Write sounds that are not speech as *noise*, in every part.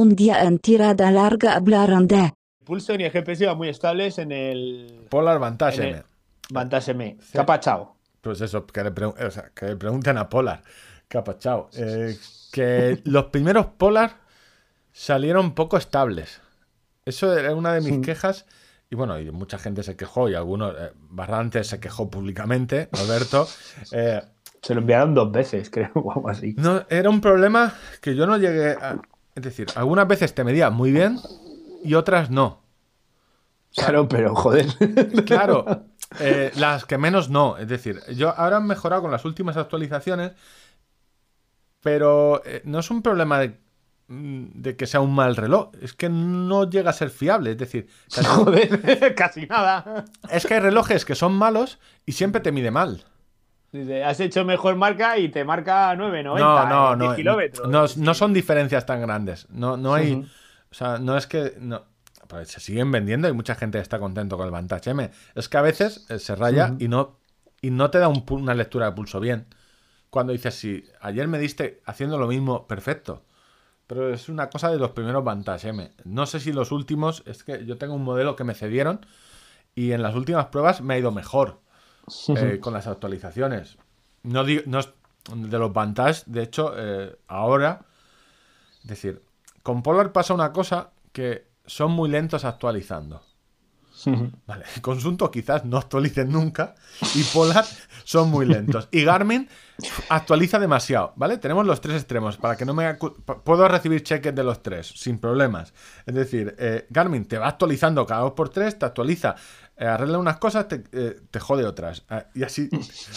un día en tirada larga hablaron de Pulso ni el GPS iban muy estables en el Polar Vantage En M. Vantage M. ¿Qué ha pasado? Pues eso, que le, pregun- o sea, que le pregunten a Polar. ¿Qué ha pasado? Eh, que los primeros Polar salieron poco estables. Eso era una de mis quejas. Y bueno, y mucha gente se quejó y algunos, eh, Barrantes se quejó públicamente, Alberto. Eh, *laughs* Se lo enviaron dos veces, creo, o algo así. no, era un problema que yo no llegué a... Es decir, algunas veces te medía muy bien y otras no. Claro, pero joder. *laughs* Claro, eh, las que menos no. Es decir, yo ahora han mejorado con las últimas actualizaciones, pero eh, no es un problema de, mm, de que sea un mal reloj, es que no llega a ser fiable. Es decir, *laughs* casi- Joder, *laughs* casi nada. es que hay relojes que son malos y siempre te mide mal. Dice, has hecho mejor marca y te marca 9,90 No, no, en 10 no. kilómetros. No, no son diferencias tan grandes. No, no hay. O sea, no es que. No, pues se siguen vendiendo y mucha gente está contento con el Vantage M. Es que a veces eh, se raya y no y no te da un una lectura de pulso bien. Cuando dices, si ayer me diste haciendo lo mismo, perfecto. Pero es una cosa de los primeros Vantage M. No sé si los últimos, es que yo tengo un modelo que me cedieron y en las últimas pruebas me ha ido mejor eh, con las actualizaciones. No, digo, no de los Vantage, de hecho, eh, ahora, es decir, con Polar pasa una cosa que son muy lentos actualizando. Vale, *laughs* Consunto quizás no actualicen nunca y Polar *laughs* son muy lentos. Y Garmin actualiza demasiado, ¿vale? Tenemos los tres extremos para que no me... Puedo recibir cheques de los tres sin problemas. Es decir, eh, Garmin te va actualizando cada dos por tres, te actualiza, eh, arregla unas cosas, te, eh, te jode otras. Ah, y así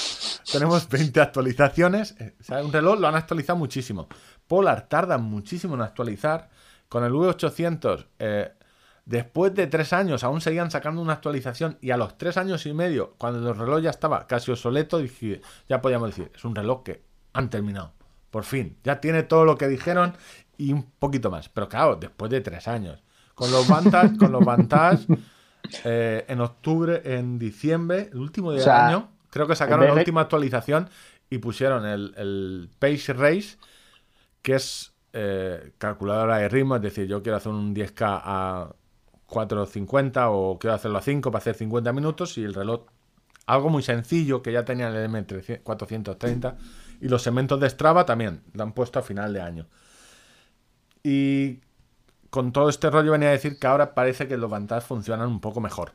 *laughs* tenemos 20 actualizaciones. Eh, o sea, un reloj lo han actualizado muchísimo. Polar tarda muchísimo en actualizar. Con el V800, eh, después de tres años, aún seguían sacando una actualización. Y a los tres años y medio, cuando el reloj ya estaba casi obsoleto, dije, ya podíamos decir, es un reloj que han terminado. Por fin, ya tiene todo lo que dijeron y un poquito más. Pero claro, después de tres años. Con los Vantage, con los Vantage eh, en octubre, en diciembre, el último día O sea, del año, creo que sacaron la de- última actualización y pusieron el, el Pace Race, que es eh, calculadora de ritmo, es decir, yo quiero hacer un 10K a 4.50 o quiero hacerlo a 5 para hacer 50 minutos y el reloj, algo muy sencillo que ya tenía el M430 y los segmentos de Strava también, lo han puesto a final de año. Y con todo este rollo venía a decir que ahora parece que los Vantage funcionan un poco mejor.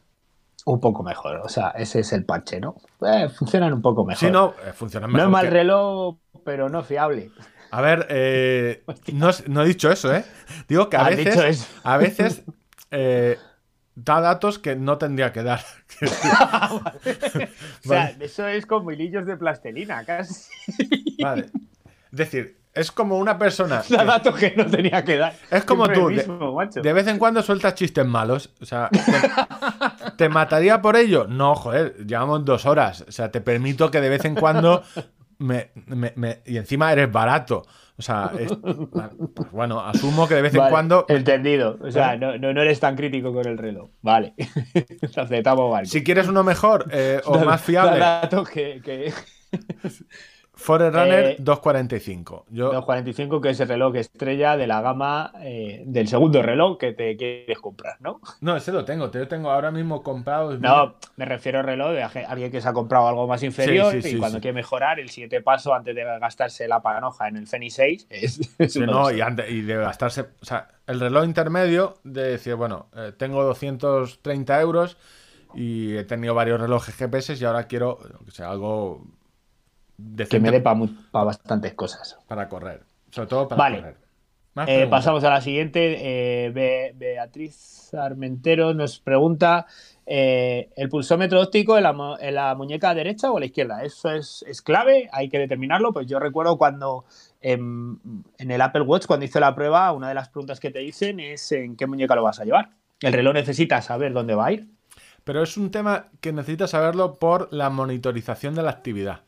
Un poco mejor, o sea, ese es el parche, ¿no? Eh, funcionan un poco mejor. Sí, no, eh, funcionan No mejor. es mal que- reloj, pero no fiable. A ver, eh, *laughs* no, no he dicho eso, ¿eh? Digo que a Has veces, a veces eh, da datos que no tendría que dar. *laughs* O sea, eso es como hilillos de plastelina, casi. Vale. Es decir, es como una persona. *laughs* Da datos que no tenía que dar. Es como Siempre tú, de- vez en cuando sueltas chistes malos. O sea, ¿te, te mataría por ello? No, joder, llevamos dos horas. O sea, te permito que de vez en cuando. Me, me- me- y encima eres barato. O sea, es- pues bueno, asumo que de vez en Vale, cuando. Entendido. O sea, ¿Eh? no, no, eres tan crítico con el reloj. Vale. *laughs* Aceptamos, vale. Si quieres uno mejor eh, o más fiable, Da datos que, que... *laughs* Forerunner Eh, 245. Yo, 245, que es el reloj estrella de la gama eh, del segundo reloj que te quieres comprar, ¿no? no, ese lo tengo. Te lo tengo ahora mismo comprado. No, me refiero al reloj de alguien que se ha comprado algo más inferior Sí, sí, y cuando quiere mejorar, el siguiente paso antes de gastarse la panoja en el Fenix 6 *laughs* es, es no, y, antes- y de gastarse. O sea, el reloj intermedio de decir, bueno, eh, tengo 230 euros y he tenido varios relojes GPS y ahora quiero que sea, algo que me dé para bastantes cosas. para correr. Sobre todo para Vale. correr. Eh, pasamos a la siguiente. Eh, Be- Beatriz Armentero nos pregunta: eh, ¿el pulsómetro óptico en la, mu- en la muñeca derecha o a la izquierda? ¿Eso es, es clave? ¿Hay que determinarlo? Pues yo recuerdo cuando em, en el Apple Watch, cuando hice la prueba, una de las preguntas que te dicen es: ¿en qué muñeca lo vas a llevar? El reloj necesita saber dónde va a ir. Pero es un tema que necesitas saberlo por la monitorización de la actividad.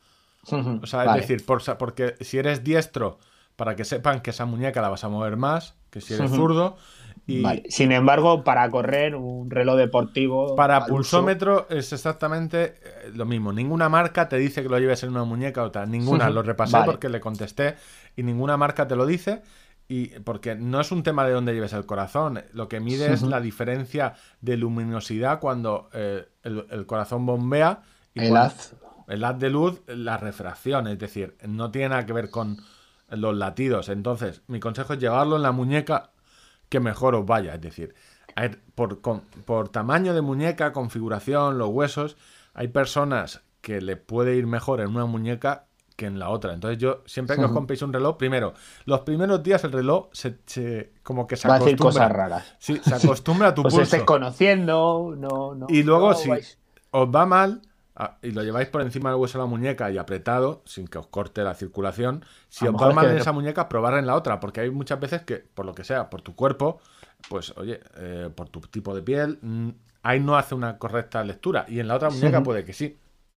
O sea, Vale. es decir, por porque si eres diestro, para que sepan que esa muñeca la vas a mover más que si eres zurdo. Y Vale. Sin embargo, para correr un reloj deportivo. para uso- pulsómetro es exactamente eh, lo mismo. Ninguna marca te dice que lo lleves en una muñeca o tal. Ninguna. Lo repasé Vale. porque le contesté y ninguna marca te lo dice. Y porque no es un tema de dónde lleves el corazón, lo que mide es la diferencia de luminosidad cuando eh, el, corazón bombea y el haz. El haz de luz, la refracción, es decir, no tiene nada que ver con los latidos. Entonces, mi consejo es llevarlo en la muñeca que mejor os vaya. Es decir, por, por tamaño de muñeca, configuración, los huesos, hay personas que le puede ir mejor en una muñeca que en la otra. Entonces yo, siempre que os compréis un reloj, primero, los primeros días el reloj se, como que se Va acostumbra. A cosas raras. Sí, se acostumbra a tu *laughs* pulso. conociendo, no, no. Y luego, si os va mal y lo lleváis por encima del hueso de la muñeca y apretado, sin que os corte la circulación, si os va mal en esa muñeca, probar en la otra, porque hay muchas veces que, por lo que sea, por tu cuerpo, pues oye, eh, por tu tipo de piel, mm, ahí no hace una correcta lectura. Y en la otra muñeca puede que sí.